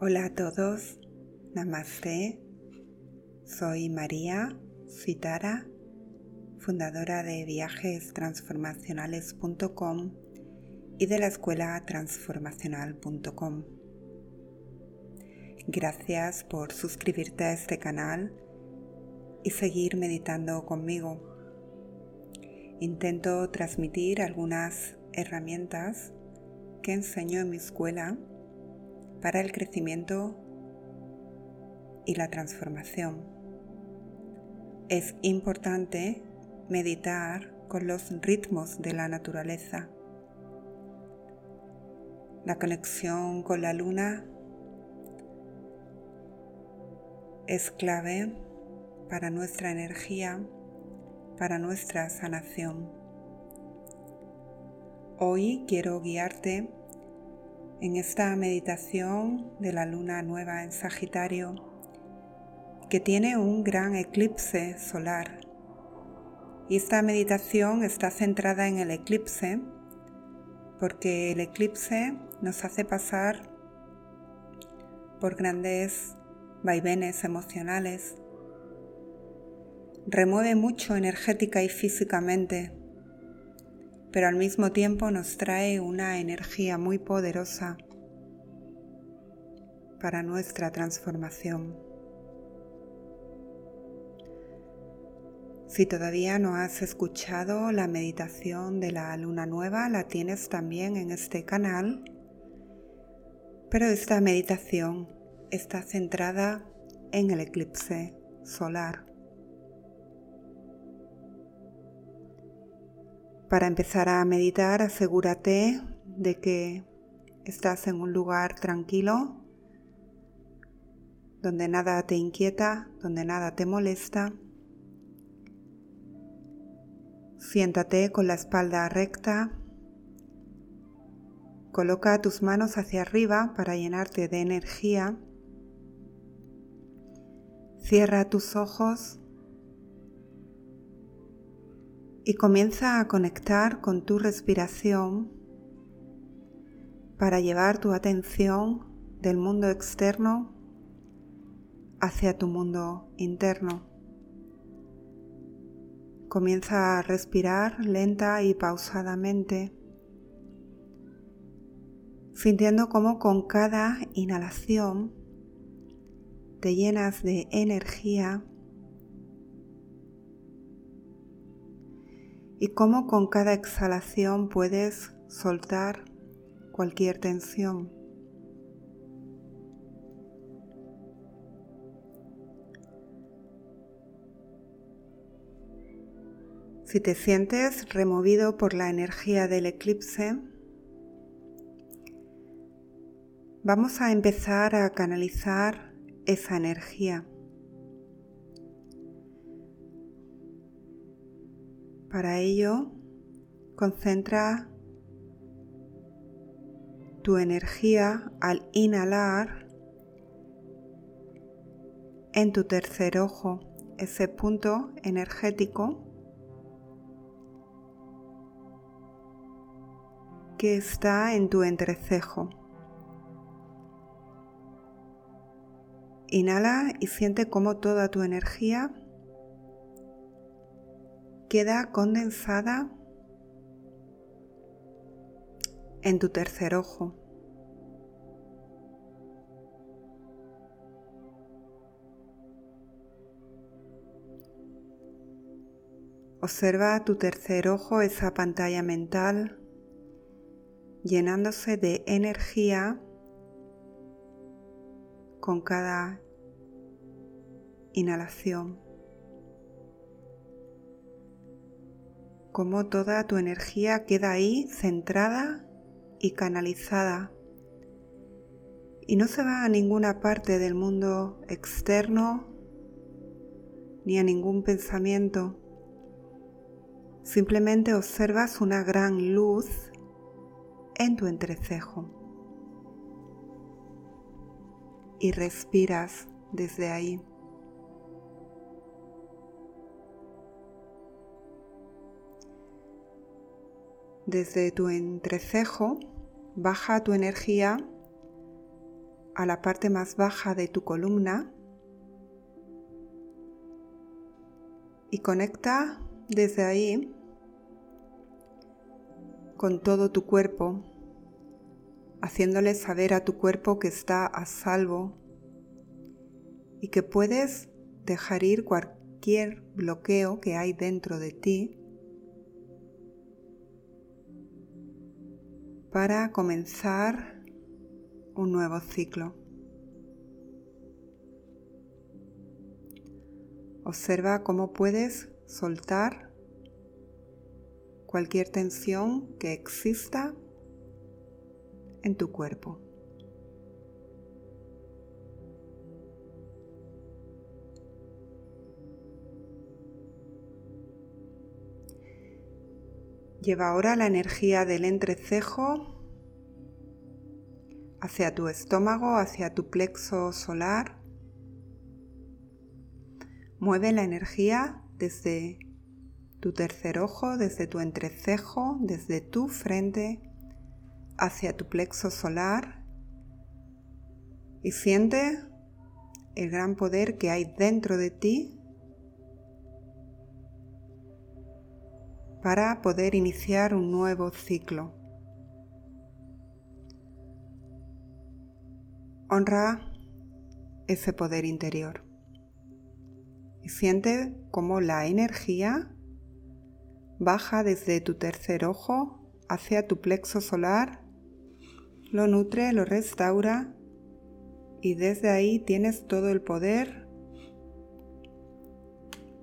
Hola a todos, Namaste. Soy María Citara, fundadora de viajestransformacionales.com y de la escuela transformacional.com. Gracias por suscribirte a este canal y seguir meditando conmigo. Intento transmitir algunas herramientas que enseño en mi escuela para el crecimiento y la transformación. Es importante meditar con los ritmos de la naturaleza. La conexión con la luna es clave para nuestra energía, para nuestra sanación. Hoy quiero guiarte en esta meditación de la luna nueva en Sagitario, que tiene un gran eclipse solar. Y esta meditación está centrada en el eclipse, porque el eclipse nos hace pasar por grandes vaivenes emocionales, remueve mucho energética y físicamente pero al mismo tiempo nos trae una energía muy poderosa para nuestra transformación. Si todavía no has escuchado la meditación de la luna nueva, la tienes también en este canal, pero esta meditación está centrada en el eclipse solar. Para empezar a meditar, asegúrate de que estás en un lugar tranquilo, donde nada te inquieta, donde nada te molesta. Siéntate con la espalda recta. Coloca tus manos hacia arriba para llenarte de energía. Cierra tus ojos y comienza a conectar con tu respiración para llevar tu atención del mundo externo hacia tu mundo interno. Comienza a respirar lenta y pausadamente, sintiendo cómo con cada inhalación te llenas de energía y cómo con cada exhalación puedes soltar cualquier tensión. Si te sientes removido por la energía del eclipse, vamos a empezar a canalizar esa energía. Para ello, concentra tu energía al inhalar en tu tercer ojo, ese punto energético que está en tu entrecejo. Inhala y siente cómo toda tu energía queda condensada en tu tercer ojo. Observa tu tercer ojo, esa pantalla mental, llenándose de energía con cada inhalación. Como toda tu energía queda ahí centrada y canalizada y no se va a ninguna parte del mundo externo ni a ningún pensamiento. Simplemente observas una gran luz en tu entrecejo y respiras desde ahí. Desde tu entrecejo baja tu energía a la parte más baja de tu columna y conecta desde ahí con todo tu cuerpo, haciéndole saber a tu cuerpo que está a salvo y que puedes dejar ir cualquier bloqueo que hay dentro de ti para comenzar un nuevo ciclo. Observa cómo puedes soltar cualquier tensión que exista en tu cuerpo. Lleva ahora la energía del entrecejo hacia tu estómago, hacia tu plexo solar. Mueve la energía desde tu tercer ojo, desde tu entrecejo, desde tu frente hacia tu plexo solar y siente el gran poder que hay dentro de ti para poder iniciar un nuevo ciclo. Honra ese poder interior y siente cómo la energía baja desde tu tercer ojo hacia tu plexo solar, lo nutre, lo restaura y desde ahí tienes todo el poder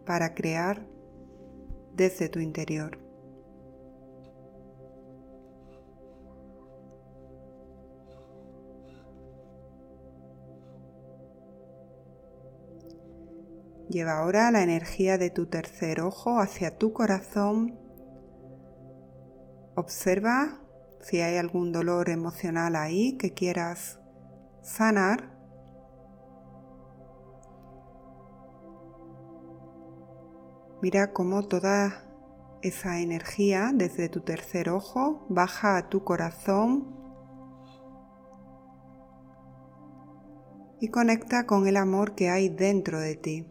para crear desde tu interior. Lleva ahora la energía de tu tercer ojo hacia tu corazón. Observa si hay algún dolor emocional ahí que quieras sanar. Mira cómo toda esa energía desde tu tercer ojo baja a tu corazón y conecta con el amor que hay dentro de ti.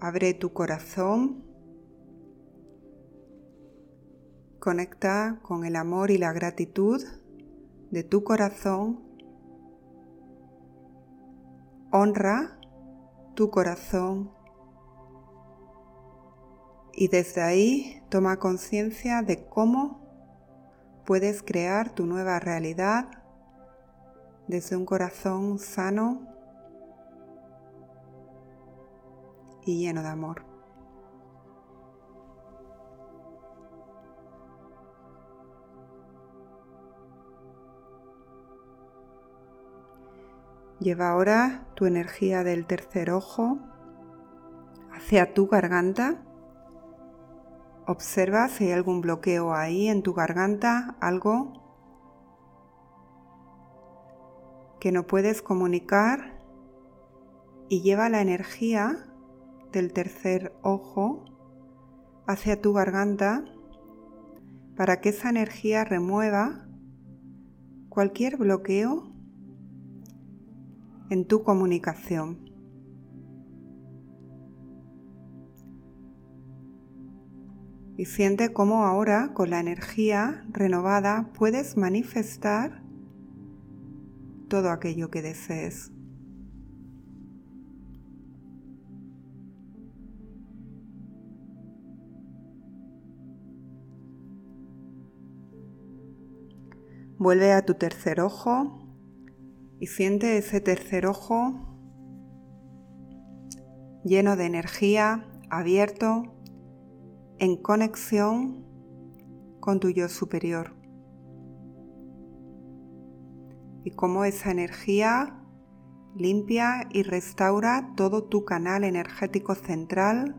Abre tu corazón, conecta con el amor y la gratitud de tu corazón honra tu corazón y desde ahí toma conciencia de cómo puedes crear tu nueva realidad desde un corazón sano y lleno de amor. Lleva ahora tu energía del tercer ojo hacia tu garganta. Observa si hay algún bloqueo ahí en tu garganta, algo que no puedes comunicar y lleva la energía del tercer ojo hacia tu garganta para que esa energía remueva cualquier bloqueo en tu comunicación. Y siente cómo ahora con la energía renovada puedes manifestar todo aquello que desees. Vuelve a tu tercer ojo y siente ese tercer ojo lleno de energía, abierto, en conexión con tu yo superior. Y cómo esa energía limpia y restaura todo tu canal energético central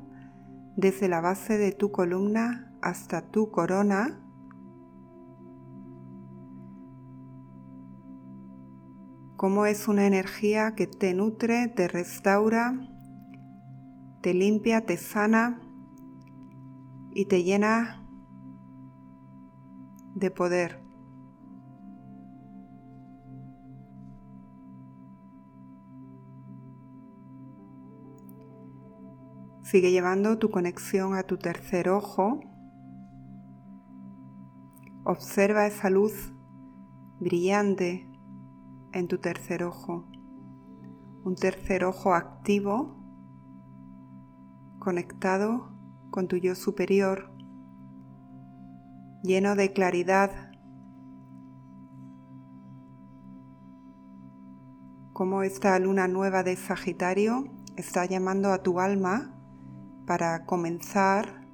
desde la base de tu columna hasta tu corona cómo es una energía que te nutre, te restaura, te limpia, te sana y te llena de poder. Sigue llevando tu conexión a tu tercer ojo. Observa esa luz brillante en tu tercer ojo. Un tercer ojo activo, conectado con tu yo superior, lleno de claridad, como esta luna nueva de Sagitario está llamando a tu alma para comenzar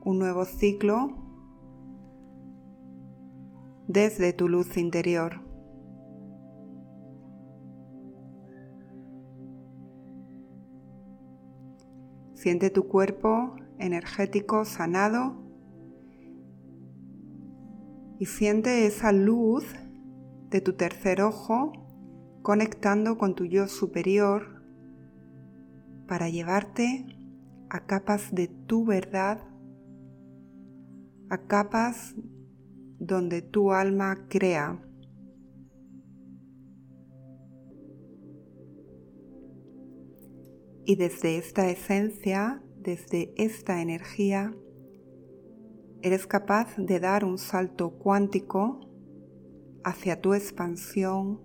un nuevo ciclo desde tu luz interior. Siente tu cuerpo energético sanado y siente esa luz de tu tercer ojo conectando con tu yo superior para llevarte a capas de tu verdad, a capas donde tu alma crea. Y desde esta esencia, desde esta energía, eres capaz de dar un salto cuántico hacia tu expansión,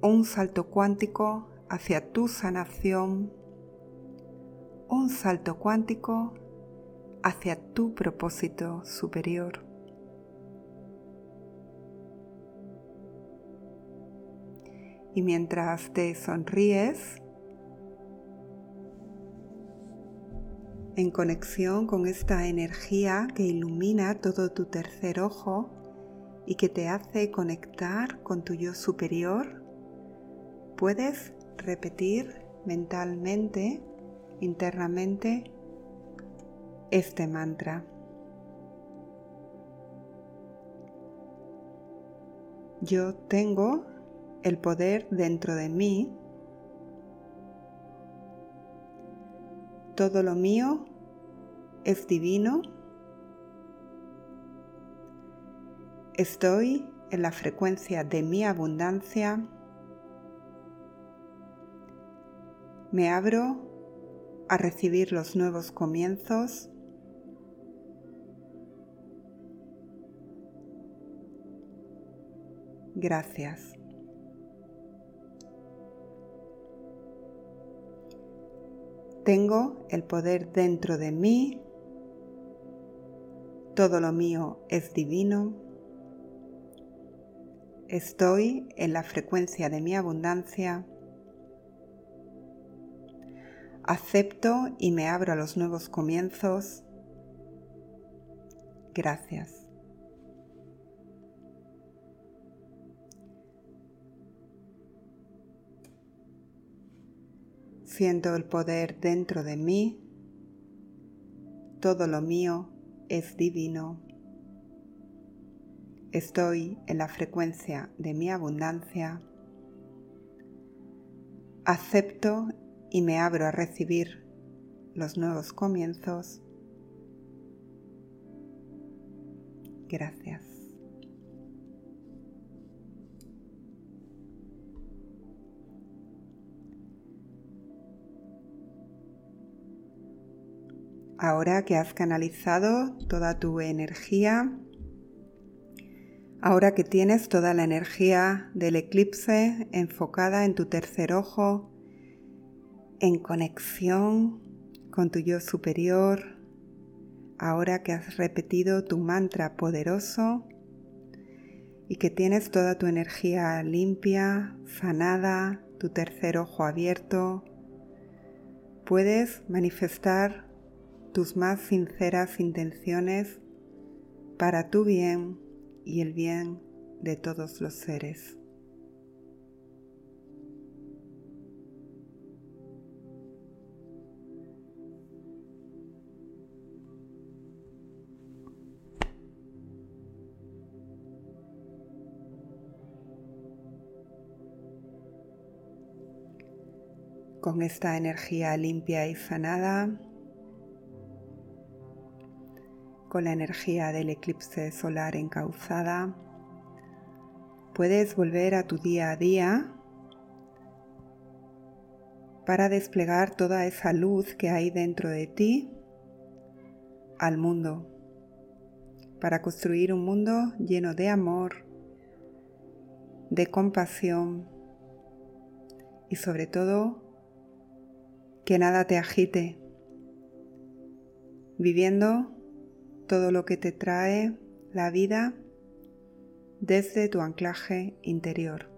un salto cuántico hacia tu sanación, un salto cuántico hacia tu propósito superior. Y mientras te sonríes, en conexión con esta energía que ilumina todo tu tercer ojo y que te hace conectar con tu yo superior, puedes repetir mentalmente, internamente, este mantra. Yo tengo el poder dentro de mí. Todo lo mío es divino. Estoy en la frecuencia de mi abundancia. Me abro a recibir los nuevos comienzos. Gracias. Tengo el poder dentro de mí. Todo lo mío es divino. Estoy en la frecuencia de mi abundancia. Acepto y me abro a los nuevos comienzos. Gracias. Siento el poder dentro de mí. Todo lo mío es divino. Estoy en la frecuencia de mi abundancia. Acepto y me abro a recibir los nuevos comienzos. Gracias. Ahora que has canalizado toda tu energía, ahora que tienes toda la energía del eclipse enfocada en tu tercer ojo, en conexión con tu yo superior, ahora que has repetido tu mantra poderoso y que tienes toda tu energía limpia, sanada, tu tercer ojo abierto, puedes manifestar tus más sinceras intenciones para tu bien y el bien de todos los seres. con esta energía limpia y sanada, con la energía del eclipse solar encauzada, puedes volver a tu día a día para desplegar toda esa luz que hay dentro de ti al mundo, para construir un mundo lleno de amor, de compasión y sobre todo que nada te agite, viviendo todo lo que te trae la vida desde tu anclaje interior,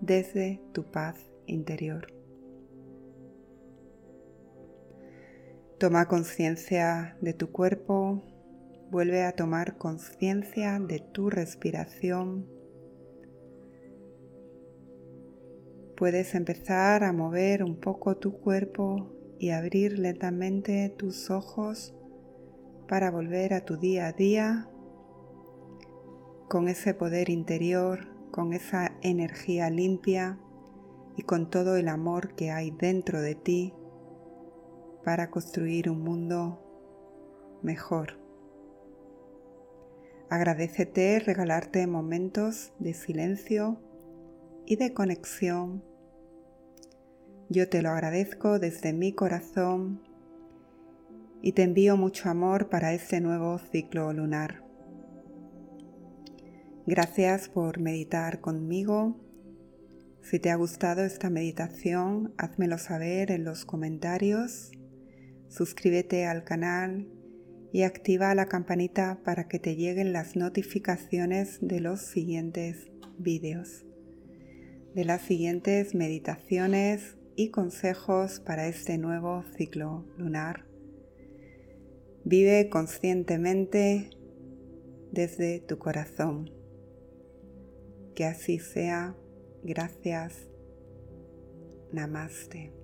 desde tu paz interior. Toma conciencia de tu cuerpo, vuelve a tomar conciencia de tu respiración. Puedes empezar a mover un poco tu cuerpo y abrir lentamente tus ojos para volver a tu día a día con ese poder interior, con esa energía limpia y con todo el amor que hay dentro de ti para construir un mundo mejor. Agradecete regalarte momentos de silencio y de conexión. Yo te lo agradezco desde mi corazón y te envío mucho amor para este nuevo ciclo lunar. Gracias por meditar conmigo. Si te ha gustado esta meditación, házmelo saber en los comentarios suscríbete al canal y activa la campanita para que te lleguen las notificaciones de los siguientes vídeos, de las siguientes meditaciones y consejos para este nuevo ciclo lunar. Vive conscientemente desde tu corazón. Que así sea. Gracias. Namaste.